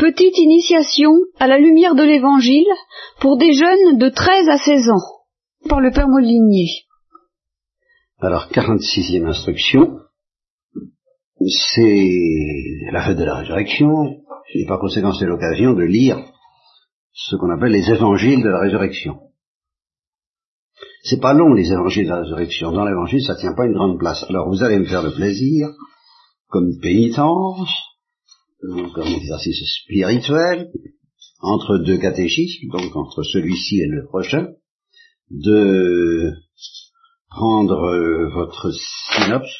Petite initiation à la lumière de l'Évangile pour des jeunes de 13 à 16 ans, par le Père Molinier. Alors, 46e instruction, c'est la fête de la résurrection, et par conséquent c'est l'occasion de lire ce qu'on appelle les évangiles de la résurrection. C'est pas long les évangiles de la résurrection. Dans l'évangile, ça tient pas une grande place. Alors vous allez me faire le plaisir, comme pénitence, comme exercice spirituel, entre deux catéchismes, donc entre celui-ci et le prochain, de prendre euh, votre synopse,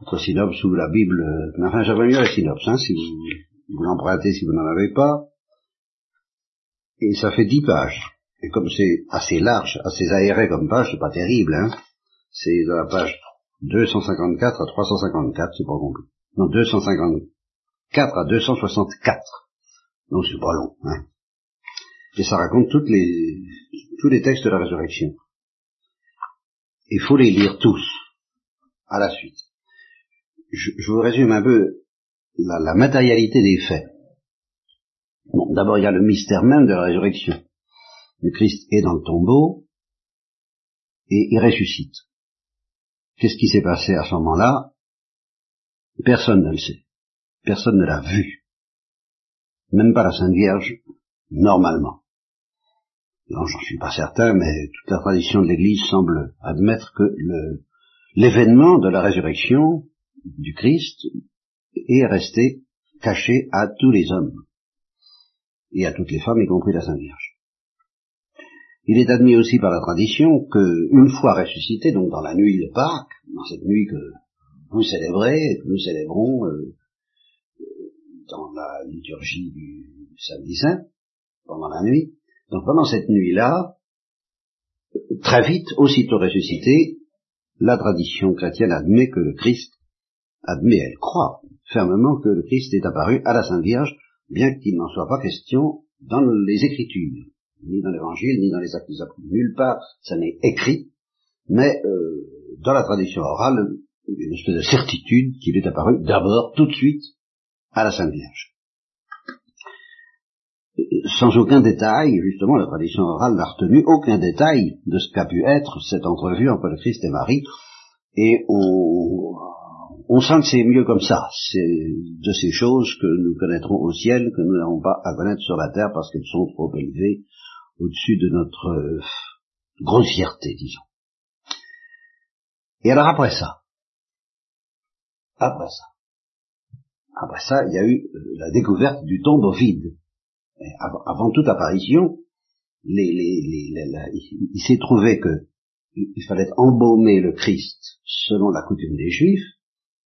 votre synopse ou la Bible, euh, enfin j'avais mieux la synopse, hein, si vous, l'empruntez si vous n'en avez pas, et ça fait dix pages. Et comme c'est assez large, assez aéré comme page, c'est pas terrible, hein. C'est de la page 254 à 354, c'est pas compris. Non, 254 à 264. Donc c'est pas long, hein. Et ça raconte toutes les, tous les textes de la résurrection. Il faut les lire tous, à la suite. Je, je vous résume un peu la, la matérialité des faits. Bon, d'abord il y a le mystère même de la résurrection le Christ est dans le tombeau et il ressuscite. Qu'est-ce qui s'est passé à ce moment-là? Personne ne le sait. Personne ne l'a vu. Même pas la Sainte Vierge, normalement. Non, j'en suis pas certain, mais toute la tradition de l'Église semble admettre que l'événement de la résurrection du Christ est resté caché à tous les hommes et à toutes les femmes, y compris la Sainte Vierge. Il est admis aussi par la tradition que, une fois ressuscité, donc dans la nuit de Pâques, dans cette nuit que vous célébrez que nous célébrons euh, dans la liturgie du samedi saint, pendant la nuit, donc pendant cette nuit-là, très vite, aussitôt ressuscité, la tradition chrétienne admet que le Christ, admet, elle croit fermement que le Christ est apparu à la Sainte Vierge, bien qu'il n'en soit pas question dans les Écritures ni dans l'évangile, ni dans les actes des apôtres. Nulle part ça n'est écrit, mais euh, dans la tradition orale, une espèce de certitude qu'il est apparu d'abord, tout de suite, à la Sainte Vierge. Sans aucun détail, justement, la tradition orale n'a retenu aucun détail de ce qu'a pu être cette entrevue entre le Christ et Marie, et on, on sent que c'est mieux comme ça. C'est de ces choses que nous connaîtrons au ciel, que nous n'avons pas à connaître sur la terre parce qu'elles sont trop élevées au-dessus de notre grossièreté, disons. Et alors après ça, après ça, après ça, il y a eu euh, la découverte du tombeau vide. avant, toute apparition, les, les, il, s'est trouvé que il fallait embaumer le Christ selon la coutume des Juifs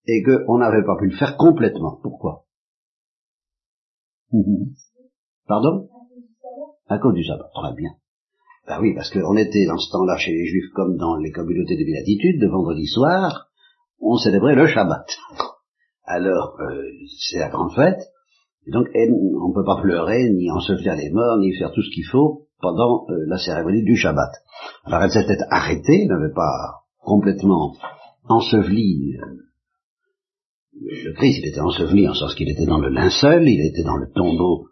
et qu'on n'avait pas pu le faire complètement. Pourquoi? Pardon? À cause du sabbat, très bien. Ben oui, parce qu'on était dans ce temps-là chez les Juifs comme dans les communautés de béatitude, de vendredi soir, on célébrait le Shabbat. Alors, euh, c'est la grande fête, et donc on ne peut pas pleurer, ni ensevelir les morts, ni faire tout ce qu'il faut pendant euh, la cérémonie du Shabbat. Alors elle s'était arrêtée, n'avait pas complètement enseveli euh, le Christ, il était enseveli en sens qu'il était dans le linceul, il était dans le tombeau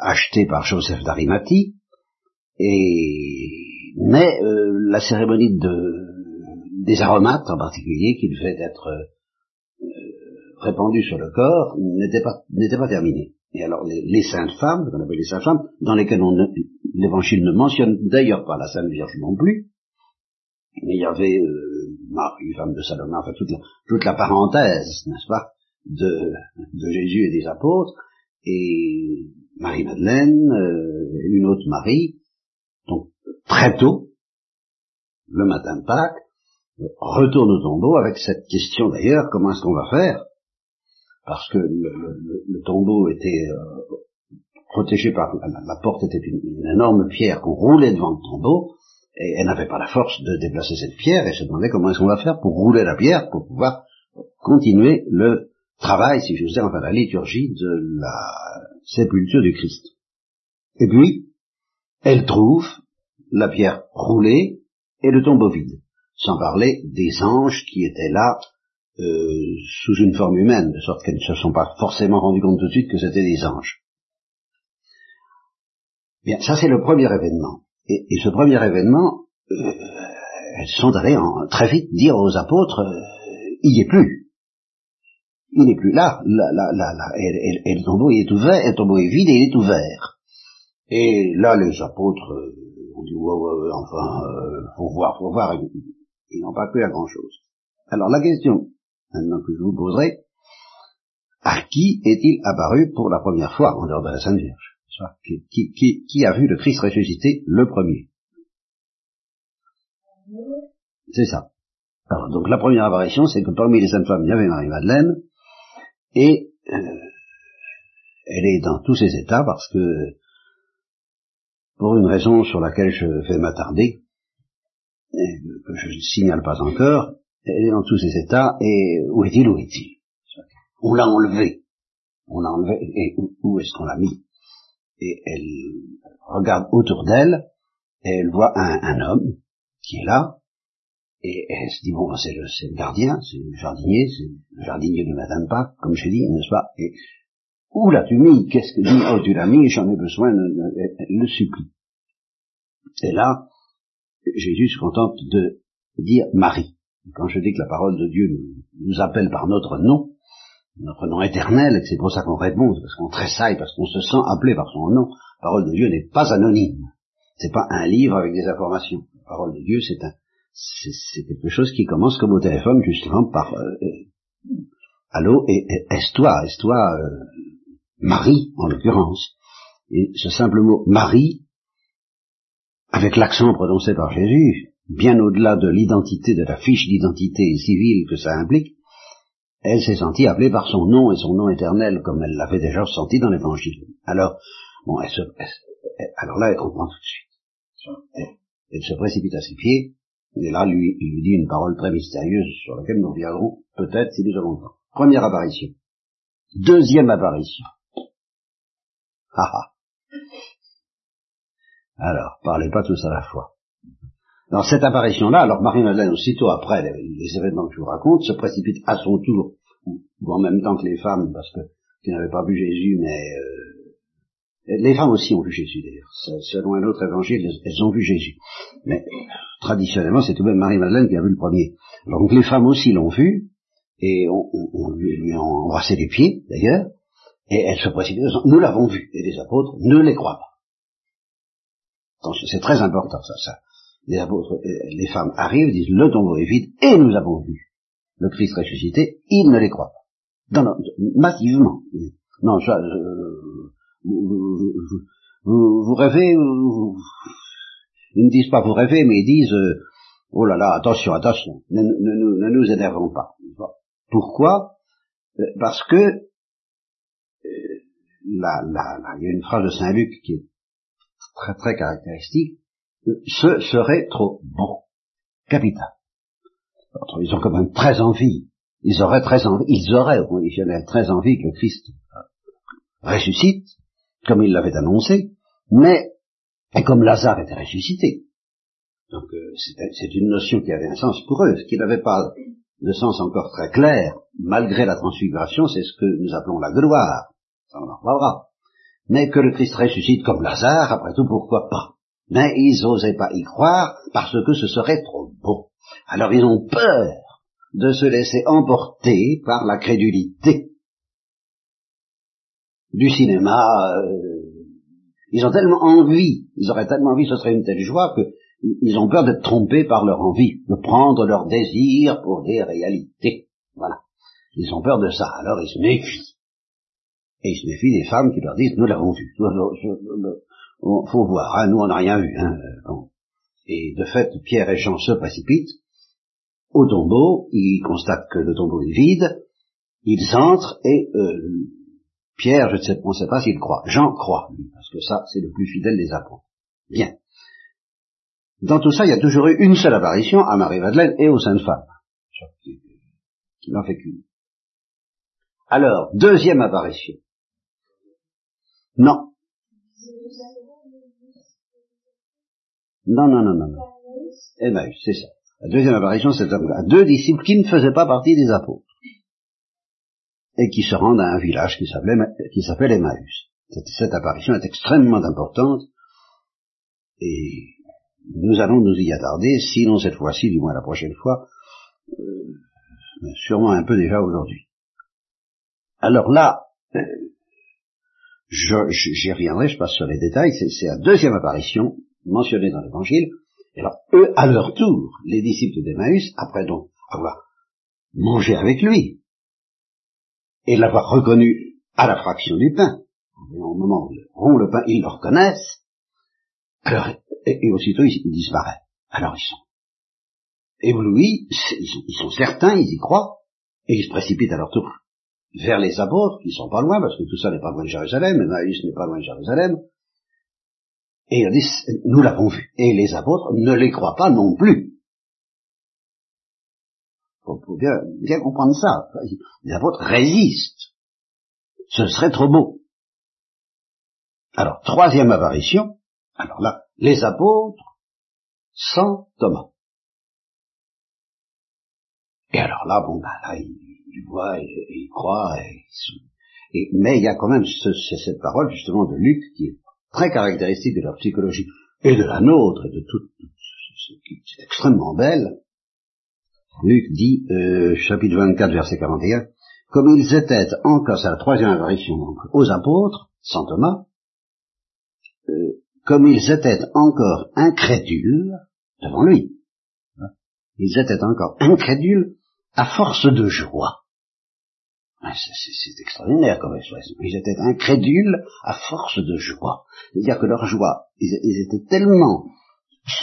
acheté par Joseph d'Arimathie, et mais la cérémonie de, des aromates en particulier, qui devait être euh, répandue sur le corps, n'était pas, pas terminée. Et alors les, saintes femmes, qu'on appelle les saintes femmes, dans lesquelles l'évangile ne mentionne d'ailleurs pas la Sainte Vierge non plus, mais il y avait euh, Marie, femme de Salomon, enfin toute la, toute la parenthèse, n'est-ce pas, de, de Jésus et des apôtres, et Marie-Madeleine, euh, une autre Marie, donc très tôt, le matin de Pâques, retourne au tombeau avec cette question d'ailleurs, comment est-ce qu'on va faire? Parce que le, tombeau était euh, protégé par la, porte était une, énorme pierre qu'on roulait devant le tombeau, et elle n'avait pas la force de déplacer cette pierre, et se demandait comment est-ce qu'on va faire pour rouler la pierre, pour pouvoir continuer le travail, si je veux dire, enfin la liturgie de la sépulture du Christ. Et puis, elle trouve la pierre roulée et le tombeau vide, sans parler des anges qui étaient là euh, sous une forme humaine, de sorte qu'elles ne se sont pas forcément rendues compte tout de suite que c'était des anges. Bien, ça c'est le premier événement. Et, ce premier événement, euh, elles sont allées en, très vite dire aux apôtres, euh, il n'y est plus. Il n'est plus là. là, là, là. Et, et, le tombeau est ouvert, le tombeau est vide et il est ouvert. Et là, les apôtres euh, ont dit, ouais, ouais, enfin, euh, faut voir, faut voir. Ils n'ont pas cru à grand chose. Alors la question maintenant que je vous poserai, à qui est-il apparu pour la première fois en dehors de la Sainte Vierge? Qui, qui, qui, a vu le Christ ressuscité le premier? C'est ça. Alors, donc la première apparition, c'est que parmi les saintes femmes, il y avait Marie-Madeleine, et euh, elle est dans tous ses états parce que, pour une raison sur laquelle je vais m'attarder, que je ne signale pas encore, elle est dans tous ses états, et où est-il, où est-il? On l'a enlevé? On l'a enlevé, et où, est-ce qu'on l'a mis? Et elle regarde autour d'elle, et elle voit un, homme qui est là, et elle se dit, bon, c'est le, gardien, c'est le jardinier, c'est le jardinier du matin de Pâques, comme je dis, n'est-ce pas? Et où l'as-tu mis? Qu'est-ce que dit Oh, tu l'as mis, j'en ai besoin, elle le supplie. Et là, Jésus se contente de dire Marie. Quand je dis que la parole de Dieu nous, appelle par notre nom, notre nom éternel, et c'est pour ça qu'on répond, parce qu'on tressaille, parce qu'on se sent appelé par son nom, la parole de Dieu n'est pas anonyme. C'est pas un livre avec des informations. La parole de Dieu, c'est un, c'est quelque chose qui commence comme au téléphone, justement, par euh, euh allô, et, est-toi, est-toi, euh, Marie, en l'occurrence? Et ce simple mot Marie, avec l'accent prononcé par Jésus, bien au-delà de l'identité, de la fiche d'identité civile que ça implique, elle s'est sentie appelée par son nom et son nom éternel, comme elle l'avait déjà senti dans l'évangile. Alors, bon, elle se, alors là, elle comprend tout de suite. Elle, se précipite à ses pieds, et là, lui, il lui dit une parole très mystérieuse sur laquelle nous reviendrons peut-être si nous avons le temps. Première apparition. Deuxième apparition. Ah Alors, parlez pas tous à la fois. Dans cette apparition-là, alors Marie-Madeleine, aussitôt après les, événements que je vous raconte, se précipite à son tour, ou, en même temps que les femmes, parce que qui n'avaient pas vu Jésus, mais euh, les femmes aussi ont vu Jésus d'ailleurs. Selon un autre évangile, elles ont vu Jésus. Mais traditionnellement, c'est tout de même Marie-Madeleine qui a vu le premier. Donc les femmes aussi l'ont vu, et on, lui, lui, a embrassé les pieds, d'ailleurs, et elles se précipitent, nous l'avons vu, et les apôtres ne les croient pas. C'est très important ça, ça les apôtres, euh, les femmes arrivent, disent le tombeau est vide, et nous avons vu le Christ ressuscité, ils ne les croient pas. Non, non, massivement. Non, ça, vous, rêvez, ils ne disent pas vous rêvez, mais ils disent, euh, oh là là, attention, attention, ne, nous énervons pas. Pourquoi? Euh, Parce que là, il y a une phrase de Saint Luc qui est très très caractéristique, ce serait trop bon. Capital. Ils ont quand même très envie. Ils auraient très envie, ils auraient au conditionnel très envie que Christ ressuscite, comme il l'avait annoncé, mais, et comme Lazare était ressuscité. Donc euh, c'est une notion qui avait un sens pour eux, ce qui n'avait pas de sens encore très clair, malgré la transfiguration, c'est ce que nous appelons la gloire. Ça on en reparlera. Mais que le Christ ressuscite comme Lazare, après tout, pourquoi pas? Mais ils n'osaient pas y croire parce que ce serait trop beau. Alors ils ont peur de se laisser emporter par la crédulité du cinéma. Euh, ils ont tellement envie, ils auraient tellement envie, ce serait une telle joie que ils ont peur d'être trompés par leur envie, de prendre leur désir pour des réalités. Voilà. Ils ont peur de ça, alors ils se méfient. Et ils se méfient des femmes qui leur disent, nous l'avons vu faut voir, hein, nous on n'a rien vu. Hein, Et de fait, Pierre et Jean se précipitent au tombeau, ils constatent que le tombeau est vide, ils entrent et euh, Pierre, je ne sais, on sait pas s'il croit. Jean croit, parce que ça, c'est le plus fidèle des apôtres. Bien. Dans tout ça, il y a toujours eu une seule apparition à Marie-Madeleine et aux saintes femmes. Il n'en fait qu'une. Alors, deuxième apparition. Non, Non, non, non, non, non. Emmaüs, c'est ça. La deuxième apparition, c'est à deux disciples qui ne faisaient pas partie des apôtres et qui se rendent à un village qui s'appelle Emmaüs. Cette, cette apparition est extrêmement importante et nous allons nous y attarder, sinon cette fois-ci, du moins la prochaine fois, euh, sûrement un peu déjà aujourd'hui. Alors là, euh, j'y reviendrai, je passe sur les détails, c'est la deuxième apparition mentionnée dans l'évangile, alors eux, à leur tour, les disciples d'Emmaüs, après donc avoir mangé avec lui, et l'avoir reconnu à la fraction du pain, au moment où ils le pain, ils le reconnaissent, et, aussitôt il, disparaît. Alors ils sont éblouis, ils sont, ils sont certains, ils y croient, et ils se précipitent à leur tour vers les apôtres, qui sont pas loin, parce que tout ça n'est pas loin de Jérusalem, Emmaüs n'est pas loin de Jérusalem, et nous l'avons vu. Et les apôtres ne les croient pas non plus. Faut, faut bien, bien comprendre ça. Les apôtres résistent. Ce serait trop beau. Alors, troisième apparition, alors là, les apôtres sans Thomas. Et alors là, bon, ben là, il voit et, il croit, et, mais il y a quand même cette parole justement de Luc qui est très caractéristique de leur psychologie et de la nôtre et de tout, c'est extrêmement belle. Luc dit, euh, chapitre 24, verset 41, comme ils étaient encore, c'est la troisième apparition donc, aux apôtres, sans Thomas, euh, comme ils étaient encore incrédules devant lui. Ils étaient encore incrédules à force de joie. C'est extraordinaire comme expression. Ils étaient incrédules à force de joie. C'est-à-dire que leur joie, ils, étaient tellement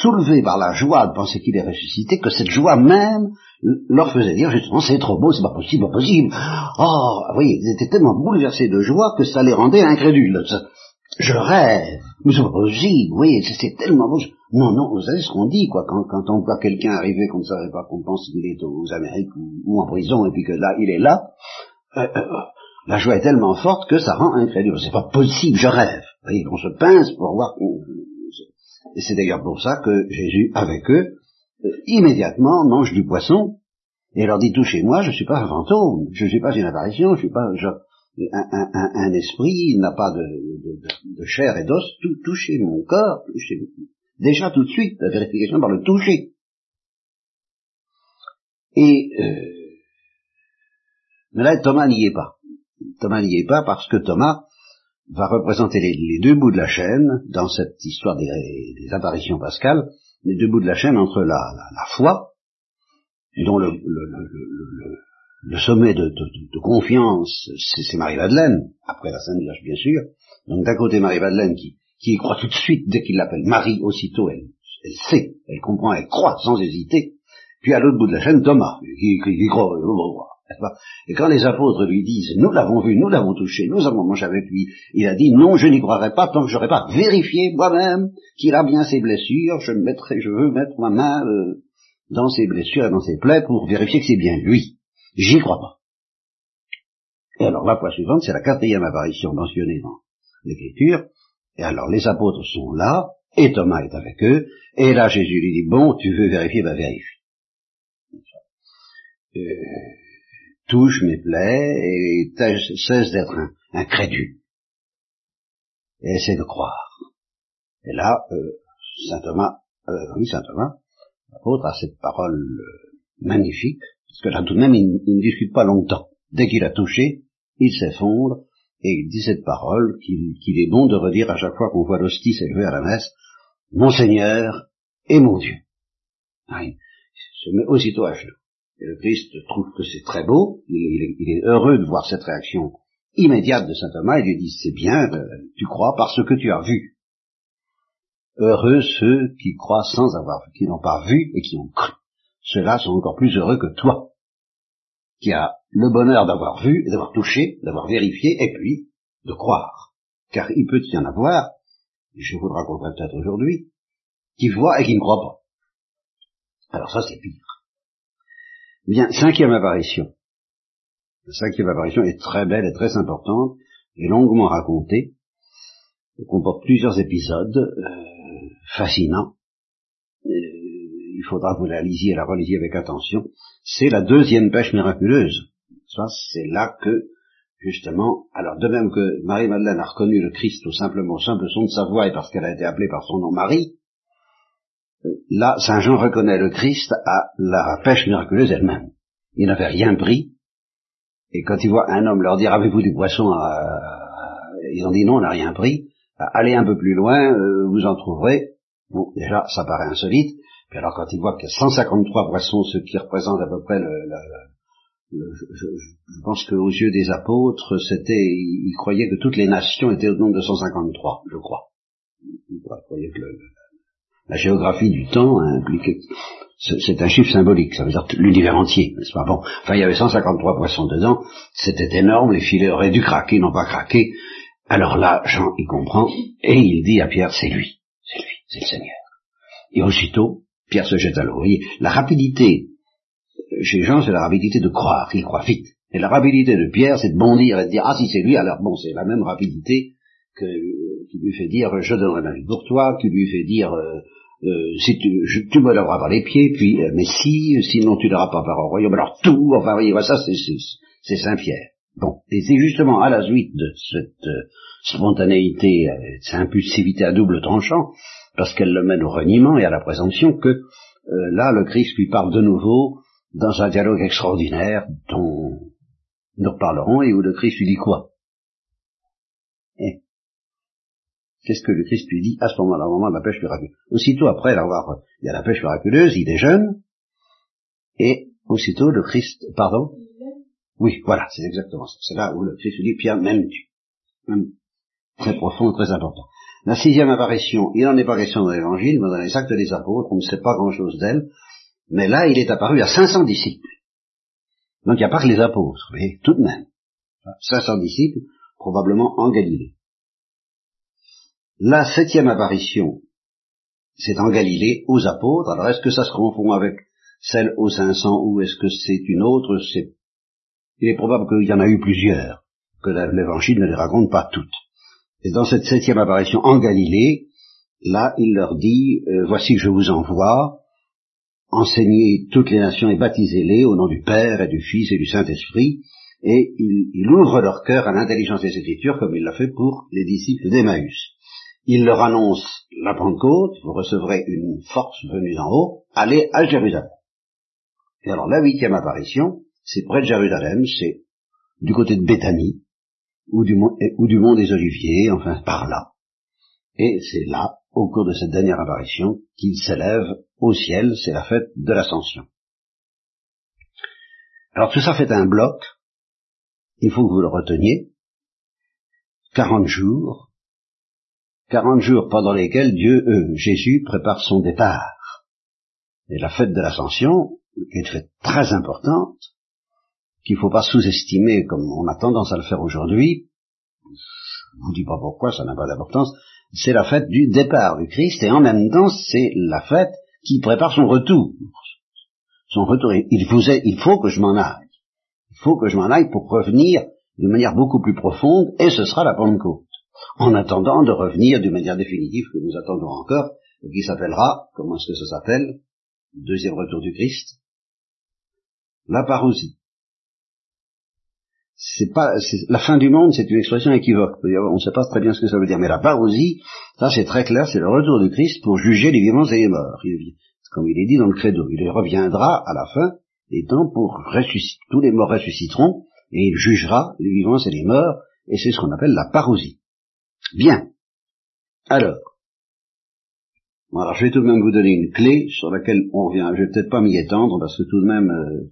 soulevés par la joie de penser qu'il est ressuscité que cette joie même leur faisait dire justement c'est trop beau, c'est pas possible, pas possible. Oh, vous voyez, ils étaient tellement bouleversés de joie que ça les rendait incrédules. Je rêve, mais c'est pas possible, oui, c'est tellement beau. Non, non, vous savez ce qu'on dit, quoi, quand, quand on voit quelqu'un arriver qu'on ne savait pas qu'on pense qu'il est aux Amériques ou, en prison, et puis que là, il est là, euh, euh, la joie est tellement forte que ça rend incrédule. C'est pas possible, je rêve. Vous voyez, on se pince pour voir. Et c'est d'ailleurs pour ça que Jésus, avec eux, euh, immédiatement mange du poisson et leur dit touchez-moi, je suis pas un fantôme, je suis pas une apparition, je suis pas un, esprit, il n'a pas de, chair et d'os, touchez mon corps, touchez déjà tout de suite la vérification par le toucher. Et mais là, Thomas n'y est pas. Thomas n'y est pas parce que Thomas va représenter les, deux bouts de la chaîne dans cette histoire des, apparitions pascales, les deux bouts de la chaîne entre la, la, foi, et dont le, sommet de, confiance, c'est Marie-Madeleine, après la Sainte Vierge bien sûr. Donc d'un côté Marie-Madeleine qui, croit tout de suite, dès qu'il l'appelle Marie, aussitôt elle, sait, elle comprend, elle croit sans hésiter. Puis à l'autre bout de la chaîne, Thomas, qui, qui, qui croit, et quand les apôtres lui disent, nous l'avons vu, nous l'avons touché, nous avons mangé avec lui, il a dit, non, je n'y croirai pas tant que je n'aurai pas vérifié moi-même qu'il a bien ses blessures, je mettrai, je veux mettre ma main euh, dans ses blessures et dans ses plaies pour vérifier que c'est bien lui. J'y crois pas. Et alors la fois suivante, c'est la quatrième apparition mentionnée dans l'écriture, et alors les apôtres sont là, et Thomas est avec eux, et là Jésus lui dit, bon, tu veux vérifier, vérifier. Euh, touche mes plaies et cesse d'être incrédule. Et essaie de croire. Et là, euh, saint Thomas, euh, saint Thomas, l'apôtre a cette parole euh, magnifique, parce que là tout de même, il, ne discute pas longtemps. Dès qu'il a touché, il s'effondre, et il dit cette parole qu'il est bon de redire à chaque fois qu'on voit l'hostie s'élever à la messe, Mon Seigneur et mon Dieu. Ah, il se met aussitôt à genoux. Et le Christ trouve que c'est très beau, il, est heureux de voir cette réaction immédiate de saint Thomas, il lui dit c'est bien, euh, tu crois parce que tu as vu. Heureux ceux qui croient sans avoir vu, qui n'ont pas vu et qui ont cru. Ceux-là sont encore plus heureux que toi, qui as le bonheur d'avoir vu d'avoir touché, d'avoir vérifié, et puis de croire. Car il peut y en avoir, je vous le raconterai peut-être aujourd'hui, qui voient et qui ne croient pas. Alors ça c'est pire. Bien, cinquième apparition. La cinquième apparition est très belle et très importante, et longuement racontée. Comporte plusieurs épisodes euh, fascinants. Euh, il faudra que vous la lisiez et la relisiez avec attention, c'est la deuxième pêche miraculeuse. C'est là que, justement, alors de même que Marie-Madeleine a reconnu le Christ tout simplement au simple son de sa voix et parce qu'elle a été appelée par son nom Marie, là, Saint Jean reconnaît le Christ à la pêche miraculeuse elle-même. Il n'avait rien pris, et quand il voit un homme leur dire avez-vous du poisson Ils ont dit non, on n'a rien pris. Allez un peu plus loin, euh, vous en trouverez. Bon, déjà, ça paraît insolite. Puis alors quand il voit qu'il y a 153 poissons, ce qui représente à peu près le, je, je, pense qu'aux yeux des apôtres, c'était, ils croyaient que toutes les nations étaient au nombre de 153, je crois. La géographie du temps impliquait, c'est un chiffre symbolique, ça veut dire l'univers entier, n'est-ce pas? Bon, enfin il y avait 153 poissons dedans, c'était énorme, les filets auraient dû craquer, n'ont pas craqué. Alors là, Jean y comprend, et il dit à Pierre, c'est lui, c'est lui, c'est le Seigneur. Et aussitôt, Pierre se jette à l'eau. La rapidité chez Jean, c'est la rapidité de croire, il croit vite. Et la rapidité de Pierre, c'est de bondir et de dire, ah si c'est lui, alors bon, c'est la même rapidité que, qui lui fait dire, je donnerai ma vie pour toi, qui lui fait dire, euh, euh, si tu, tu me lèveras par les pieds, puis, euh, mais si, sinon tu n'auras pas part au royaume, alors tout, enfin, voyez, ça, c'est Saint-Pierre. Bon, et c'est justement à la suite de cette spontanéité, cette impulsivité à double tranchant, parce qu'elle le mène au reniement et à la présomption, que là, le Christ lui parle de nouveau dans un dialogue extraordinaire dont nous reparlerons et où le Christ lui dit quoi eh, Qu'est-ce que le Christ lui dit à ce moment-là, au moment de la pêche miraculeuse? Aussitôt après l'avoir, il y a la pêche miraculeuse, il déjeune, et aussitôt le Christ, pardon? Oui, voilà, c'est exactement ça. C'est là où le Christ lui dit, Pierre, même tu. Même très profond, très important. La sixième apparition, il n'en est pas question dans l'évangile, mais dans les actes des apôtres, on ne sait pas grand-chose d'elle, mais là, il est apparu à 500 disciples. Donc il n'y a pas que les apôtres, mais tout de même. 500 disciples, probablement en Galilée. La septième apparition, c'est en Galilée, aux apôtres. Alors est-ce que ça se confond avec celle aux 500 ou est-ce que c'est une autre? Il est probable qu'il y en a eu plusieurs, que l'évangile ne les raconte pas toutes. Et dans cette septième apparition en Galilée, là, il leur dit, euh, voici je vous envoie, enseignez toutes les nations et baptisez-les au nom du Père et du Fils et du Saint-Esprit, et il, ouvre leur cœur à l'intelligence des Écritures comme il l'a fait pour les disciples d'Emmaüs. Il leur annonce la Pentecôte, vous recevrez une force venue d'en haut, allez à Jérusalem. Et alors la huitième apparition, c'est près de Jérusalem, c'est du côté de Béthanie, ou du, ou du mont des Oliviers, enfin par là. Et c'est là au cours de cette dernière apparition qu'il s'élève au ciel, c'est la fête de l'ascension. Alors tout ça fait un bloc, il faut que vous le reteniez, 40 jours, 40 jours pendant lesquels Dieu, euh, Jésus prépare son départ. Et la fête de l'ascension, qui est une fête très importante, qu'il ne faut pas sous-estimer comme on a tendance à le faire aujourd'hui, je vous dis pas pourquoi, ça n'a pas d'importance, c'est la fête du départ du Christ et en même temps c'est la fête qui prépare son retour. Son retour, il, vous il faut que je m'en aille. Il faut que je m'en aille pour revenir d'une manière beaucoup plus profonde et ce sera la Pentecôte. En attendant de revenir d'une manière définitive que nous attendons encore et qui s'appellera, comment est-ce que ça s'appelle? Deuxième retour du Christ La parousie c'est pas la fin du monde, c'est une expression équivoque. On ne sait pas très bien ce que ça veut dire, mais la parousie, ça c'est très clair, c'est le retour du Christ pour juger les vivants et les morts. comme il est dit dans le credo, il reviendra à la fin des temps pour ressusciter. Tous les morts ressusciteront et il jugera les vivants et les morts, et c'est ce qu'on appelle la parousie. Bien. Alors, alors je vais tout de même vous donner une clé sur laquelle on revient. Je vais peut-être pas m'y étendre parce que tout de même. Euh,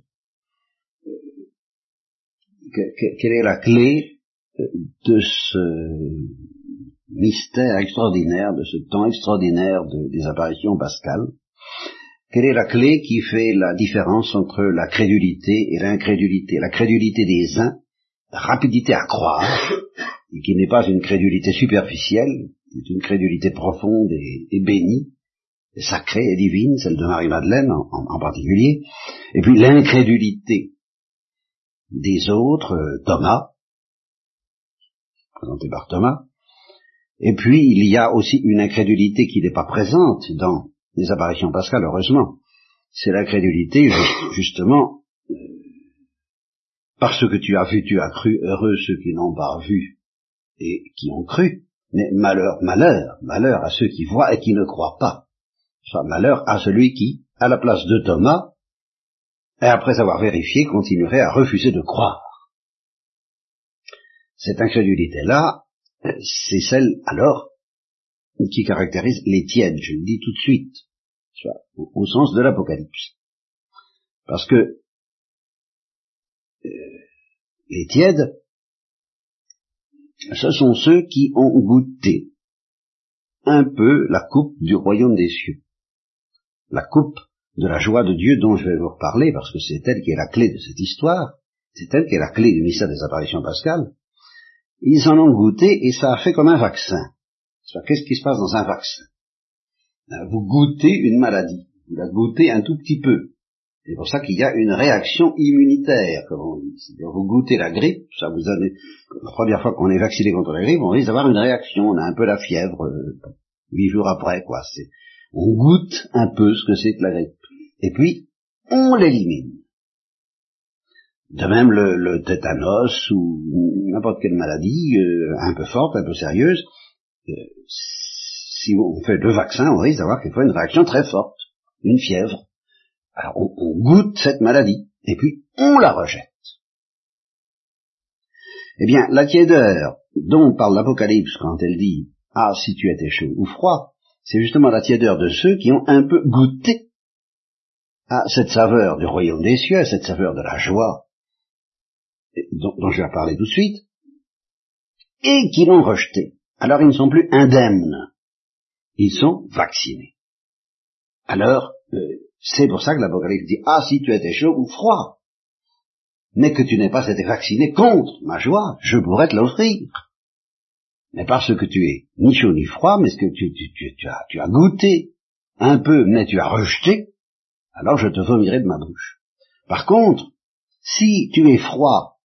quelle est la clé euh, de ce mystère extraordinaire, de ce temps extraordinaire des apparitions pascales? Quelle est la clé qui fait la différence entre la crédulité et l'incrédulité? La crédulité des uns, la rapidité à croire, et qui n'est pas une crédulité superficielle, c'est une crédulité profonde et, bénie, sacrée et divine, celle de Marie-Madeleine en particulier, et puis l'incrédulité des autres, euh, Thomas, présenté par Thomas, et puis il y a aussi une incrédulité qui n'est pas présente dans les apparitions pascales, heureusement, c'est l'incrédulité, justement, euh, parce que tu as vu, tu as cru, heureux ceux qui n'ont pas vu et qui ont cru, mais malheur, malheur, malheur à ceux qui voient et qui ne croient pas. Soit malheur à celui qui, à la place de Thomas, et après avoir vérifié, continuerait à refuser de croire. Cette incrédulité-là, c'est celle, alors, qui caractérise les tièdes, je le dis tout de suite, soit au, au sens de l'Apocalypse. Parce que euh, les tièdes, ce sont ceux qui ont goûté un peu la coupe du royaume des cieux, la coupe de la joie de Dieu dont je vais vous reparler, parce que c'est elle qui est la clé de cette histoire, c'est elle qui est la clé du mystère des apparitions pascales, ils en ont goûté et ça a fait comme un vaccin. Qu'est-ce qui se passe dans un vaccin? Euh, Vous goûtez une maladie, vous la goûtez un tout petit peu. C'est pour ça qu'il y a une réaction immunitaire, comme on dit. Vous goûtez la grippe, ça vous donne, la première fois qu'on est vacciné contre la grippe, on risque d'avoir une réaction, on a un peu la fièvre, euh, huit jours après, quoi. C'est, on goûte un peu ce que c'est que la grippe. Et puis, on l'élimine. De même le, tétanos ou n'importe quelle maladie euh, un peu forte, un peu sérieuse, euh, si on fait le vaccin, on risque d'avoir quelquefois une réaction très forte, une fièvre. Alors on, on goûte cette maladie, et puis on la rejette. Eh bien, la tiédeur dont parle l'Apocalypse quand elle dit Ah, si tu étais chaud ou froid, c'est justement la tiédeur de ceux qui ont un peu goûté à cette saveur du royaume des cieux, à cette saveur de la joie, dont, je vais parler tout de suite, et qui l'ont rejeté. Alors ils ne sont plus indemnes, ils sont vaccinés. Alors, euh, c'est pour ça que l'Apocalypse dit, ah, si tu étais chaud ou froid, mais que tu n'aies pas été vacciné contre ma joie, je pourrais te l'offrir. Mais parce que tu es ni chaud ni froid, mais ce que tu, as goûté un peu, mais tu as rejeté, alors je te vomirai de ma bouche. Par contre, si tu es froid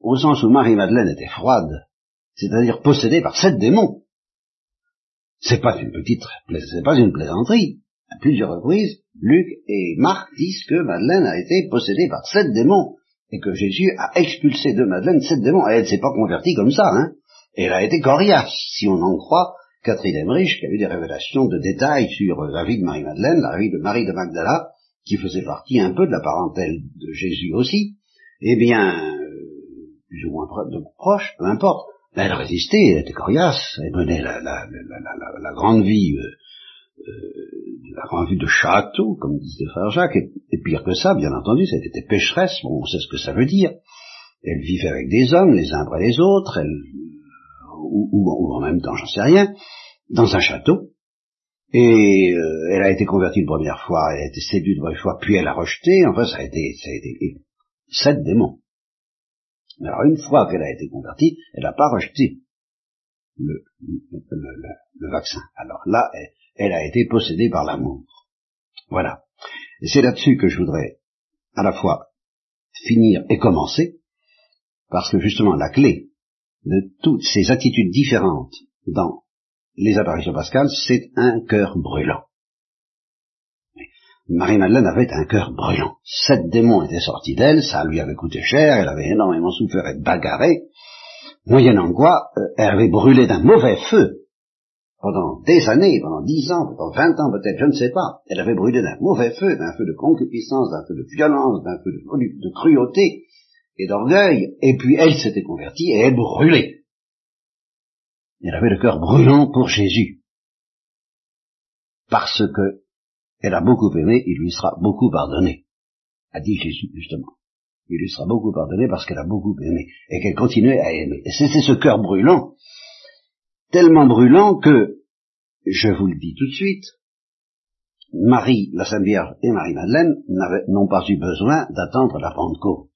au sens où Marie-Madeleine était froide, c'est-à-dire possédée par sept démons. C'est pas une petite, c'est pas une plaisanterie. À plusieurs reprises, Luc et Marc disent que Madeleine a été possédée par sept démons et que Jésus a expulsé de Madeleine sept démons. elle ne s'est pas convertie comme ça, hein. Elle a été coriace, si on en croit Catherine Emmerich, qui a eu des révélations de détails sur la vie de Marie-Madeleine, la vie de Marie de Magdala, qui faisait partie un peu de la parentèle de Jésus aussi. Eh bien, plus ou moins de proche, peu importe. elle résistait, elle était coriace, elle menait la, la, la, la grande vie, euh, euh, la grande de château, comme disait frère Jacques, et, pire que ça, bien entendu, elle était pécheresse, bon, on sait ce que ça veut dire. Elle vivait avec des hommes, les uns après les autres, elle, ou, ou, en même temps, j'en sais rien, dans un château, et euh, elle a été convertie une première fois, elle a été séduite une première fois, puis elle a rejeté, enfin ça a été, ça a été sept démons. Alors une fois qu'elle a été convertie, elle n'a pas rejeté le, le, vaccin. Alors là, elle, a été possédée par l'amour. Voilà. Et c'est là-dessus que je voudrais à la fois finir et commencer, parce que justement la clé de toutes ces attitudes différentes dans les apparitions pascales, c'est un cœur brûlant. Marie-Madeleine avait un cœur brûlant. Sept démons étaient sortis d'elle, ça lui avait coûté cher, elle avait énormément souffert et bagarré, moyennant quoi, euh, elle avait brûlé d'un mauvais feu pendant des années, pendant dix ans, pendant vingt ans peut-être, je ne sais pas. Elle avait brûlé d'un mauvais feu, d'un feu de concupiscence, d'un feu de violence, d'un feu de, cruauté et d'orgueil, et puis elle s'était convertie et elle brûlait. Elle avait le cœur brûlant pour Jésus. Parce que elle a beaucoup aimé, il lui sera beaucoup pardonné, a dit Jésus justement. Il lui sera beaucoup pardonné parce qu'elle a beaucoup aimé et qu'elle continuait à aimer. Et c'était ce cœur brûlant, tellement brûlant que, je vous le dis tout de suite, Marie, la Sainte Vierge et Marie-Madeleine n'ont pas eu besoin d'attendre la Pentecôte.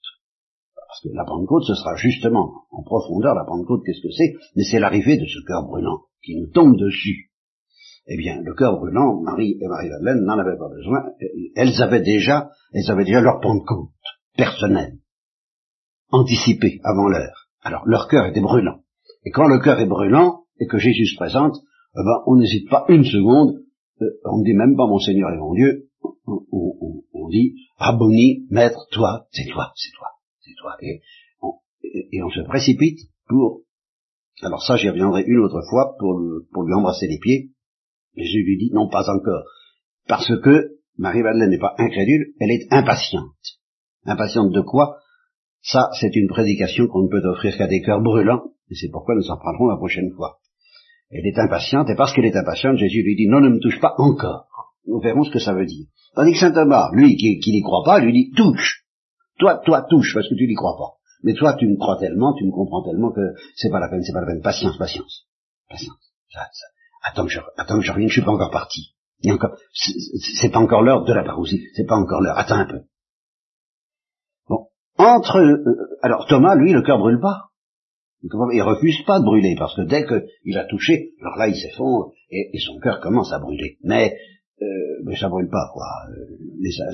Parce que la Pentecôte, ce sera justement en profondeur, la Pentecôte, qu'est-ce que c'est? Mais c'est l'arrivée de ce cœur brûlant qui nous tombe dessus eh bien, le cœur brûlant, Marie et Marie-Madeleine n'en avaient pas besoin. Elles avaient déjà, elles avaient déjà leur Pentecôte personnel, anticipé avant l'heure. Alors, leur cœur était brûlant. Et quand le cœur est brûlant et que Jésus se présente, eh ben, on n'hésite pas une seconde, euh, on ne dit même pas mon Seigneur et mon Dieu, on, dit, Aboni, maître, toi, c'est toi, c'est toi, c'est toi. Et on, et, on se précipite pour... Alors ça, j'y reviendrai une autre fois pour, pour lui embrasser les pieds. Je lui dis, non, pas encore. Parce que Marie-Madeleine n'est pas incrédule, elle est impatiente. Impatiente de quoi? Ça, c'est une prédication qu'on ne peut offrir qu'à des cœurs brûlants, et c'est pourquoi nous en parlerons la prochaine fois. Elle est impatiente, et parce qu'elle est impatiente, Jésus lui dit, non, ne me touche pas encore. Nous verrons ce que ça veut dire. Tandis que saint Thomas, lui, qui, n'y croit pas, lui dit, touche. Toi, toi, touche, parce que tu n'y crois pas. Mais toi, tu me crois tellement, tu me comprends tellement que c'est pas la peine, c'est pas la peine. Patience, patience. Patience. Attends que je, attends que je revienne, je suis pas encore parti. C'est pas encore l'heure de la parousie, c'est pas encore l'heure. Attends un peu. Bon, entre, euh, alors Thomas, lui, le cœur brûle pas. Il refuse pas de brûler, parce que dès qu'il a touché, alors là il s'effondre, et, son cœur commence à brûler. Mais, euh, mais ça brûle pas, quoi. Ça,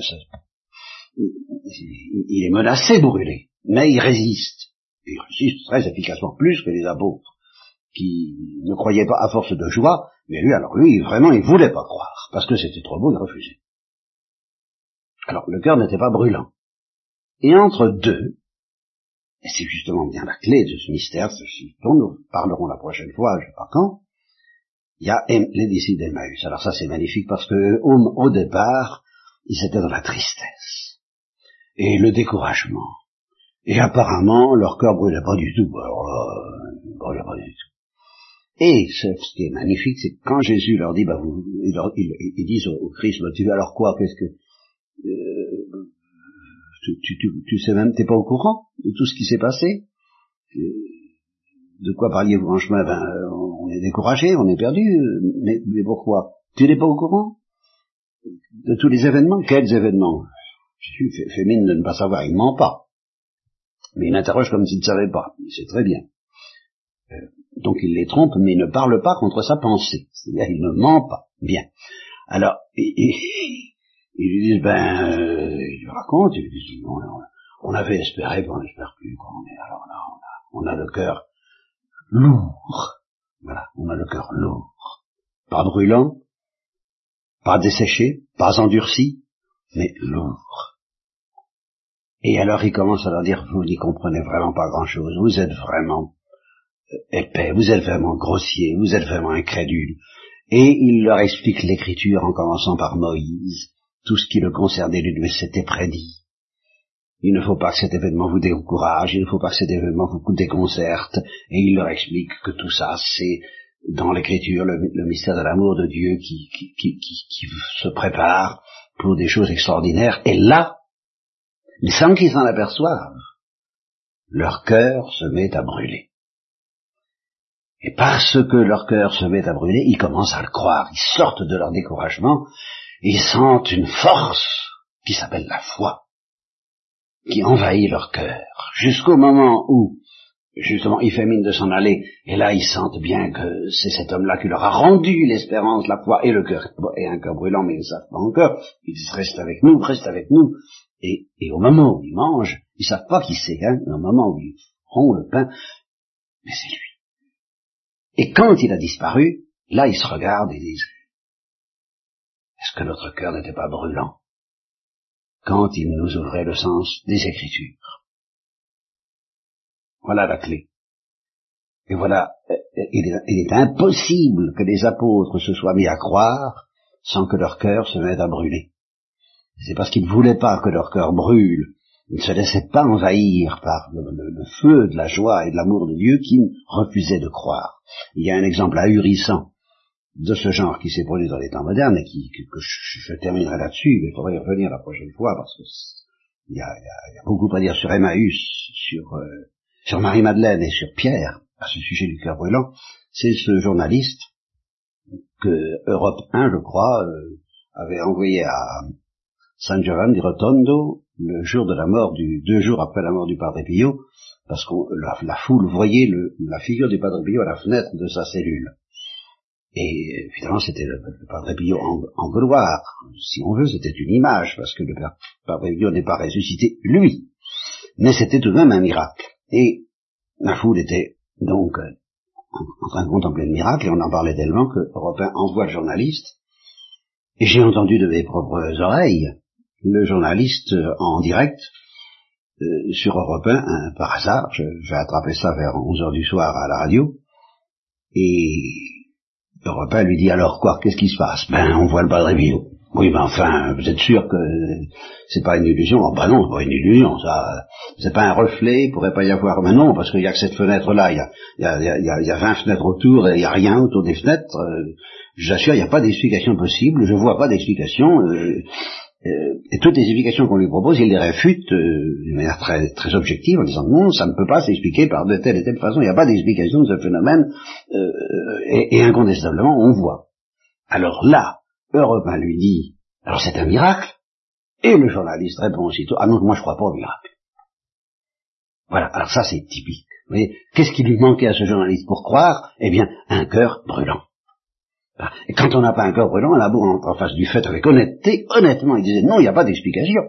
il est menacé de brûler, mais il résiste. Il résiste très efficacement, plus que les apôtres, qui ne croyaient pas à force de joie, mais lui, alors lui, vraiment, il voulait pas croire, parce que c'était trop beau, il refusait. Alors, le cœur n'était pas brûlant. Et entre deux, et c'est justement bien la clé de ce mystère, ceci dont nous parlerons la prochaine fois, je sais pas quand, il y a les disciples d'Emmaüs. Alors ça c'est magnifique parce que au, départ, ils étaient dans la tristesse et le découragement. Et apparemment, leur cœur brûlait pas du tout. Alors euh, brûlait pas du tout. Et ce, qui est magnifique, c'est quand Jésus leur dit, bah, vous, ils, disent au, Christ, bah, tu veux alors quoi Qu'est-ce que euh, tu, tu, tu, tu, sais même, t'es pas au courant de tout ce qui s'est passé De quoi parliez-vous? En chemin Ben, on est découragé, on est perdu. Mais, mais pourquoi? Tu n'es pas au courant de tous les événements? Quels événements? Fait, fait, mine de ne pas savoir, il ment pas. Mais il interroge comme s'il ne savait pas. Sait très bien. Euh, donc il les trompe, mais il ne parle pas contre sa pensée. C'est-à-dire il ne ment pas. Bien. Alors, ils lui disent, ben, euh, ils lui racontent, ils lui disent, on, on avait espéré, mais on n'espère plus, quoi. On est, alors là, on a, on a le cœur lourd. Voilà, on a le cœur lourd. Pas brûlant, pas desséché, pas endurci, mais lourd. Et alors il commence à leur dire, vous n'y comprenez vraiment pas grand-chose, vous êtes vraiment euh, épais, vous êtes vraiment grossier, vous êtes vraiment incrédule. Et il leur explique l'écriture en commençant par Moïse, tout ce qui le concernait lui s'était prédit. Il ne faut pas que cet événement vous décourage, il ne faut pas que cet événement vous déconcerte, et il leur explique que tout ça, c'est dans l'écriture le, mystère de l'amour de Dieu qui, qui, se prépare pour des choses extraordinaires, et là, sans qu'ils s'en aperçoivent, leur cœur se met à brûler. Et parce que leur cœur se met à brûler, ils commencent à le croire, ils sortent de leur découragement, ils sentent une force qui s'appelle la foi, qui envahit leur cœur, jusqu'au moment où, justement, il fait mine de s'en aller, et là ils sentent bien que c'est cet homme-là qui leur a rendu l'espérance, la foi et le cœur, et un cœur brûlant, mais ils ne savent pas encore, ils disent reste avec nous, reste avec nous, et, au moment où ils mangent, ils savent pas qui c'est, hein, au moment où ils font le pain, mais c'est lui. Et quand il a disparu, là ils se regardent et disent, que notre cœur n'était pas brûlant quand il nous ouvrait le sens des Écritures Voilà la clé. Et voilà, euh, il est, impossible que les apôtres se soient mis à croire sans que leur cœur se mette à brûler. C'est parce qu'ils ne voulaient pas que leur cœur brûle, ils ne se laissaient pas envahir par le, le, feu de la joie et de l'amour de Dieu qu'ils refusaient de croire. Il y a un exemple ahurissant de ce genre qui s'est produit dans les temps modernes et qui, que, je, terminerai là-dessus, mais il faudrait y revenir la prochaine fois parce que il y a, beaucoup à dire sur Emmaüs, sur, euh, sur Marie-Madeleine et sur Pierre à ce sujet du cœur brûlant. C'est ce journaliste que Europe 1, je crois, euh, avait envoyé à San Giovanni Rotondo le jour de la mort du, deux jours après la mort du Padre Pio, parce que la, la, foule voyait la figure du Padre Pio à la fenêtre de sa cellule. Et finalement, c'était le, le Padre Pio en, gloire, si on veut, c'était une image, parce que le Padre Pio n'est pas ressuscité, lui. Mais c'était tout de même un miracle. Et la foule était donc euh, en, train de contempler le miracle, et on en parlait tellement que Européen envoie le journaliste Et j'ai entendu de mes propres oreilles le journaliste en direct euh, sur Europe 1, par hasard, j'ai attrapé ça vers 11 heures du soir à la radio, et Europe 1 lui dit alors quoi, qu'est-ce qui se passe? Ben on voit le Padre Pio. Oui, mais enfin, vous êtes sûr que c'est pas une illusion? Oh, Ben non, c'est pas une illusion, ça. C'est pas un reflet, il pourrait pas y avoir. Ben non, parce qu'il y a que cette fenêtre-là, il y a, y, a, y, y a 20 fenêtres autour et il y a rien autour des fenêtres. Euh, J'assure, il n'y a pas d'explication possible, je vois pas d'explication. Euh, euh, et toutes les explications qu'on lui propose, il les réfute euh, d'une manière très, très objective en disant non, ça ne peut pas s'expliquer par de telle et telle façon, il n'y a pas d'explication de ce phénomène, euh, et, et, incontestablement on voit. Alors là, Europe lui dit, alors c'est un miracle, et le journaliste répond aussitôt, ah non, moi je crois pas au miracle. Voilà, alors ça c'est typique. Vous voyez, qu'est-ce qui lui manquait à ce journaliste pour croire? Eh bien, un cœur brûlant. Et quand on n'a pas un cœur brûlant, beau en face du fait avec honnêteté, honnêtement, il disait non, il n'y a pas d'explication.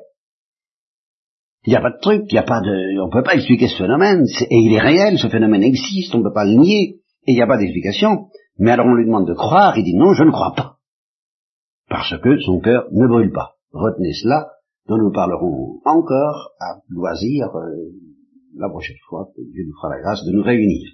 Il n'y a pas de truc, il n'y a pas de, on ne peut pas expliquer ce phénomène, et il est réel, ce phénomène existe, on ne peut pas le nier, et il n'y a pas d'explication. Mais alors on lui demande de croire, il dit non, je ne crois pas. Parce que son cœur ne brûle pas. Retenez cela, dont nous parlerons encore à loisir euh, la prochaine fois que Dieu nous fera la grâce de nous réunir.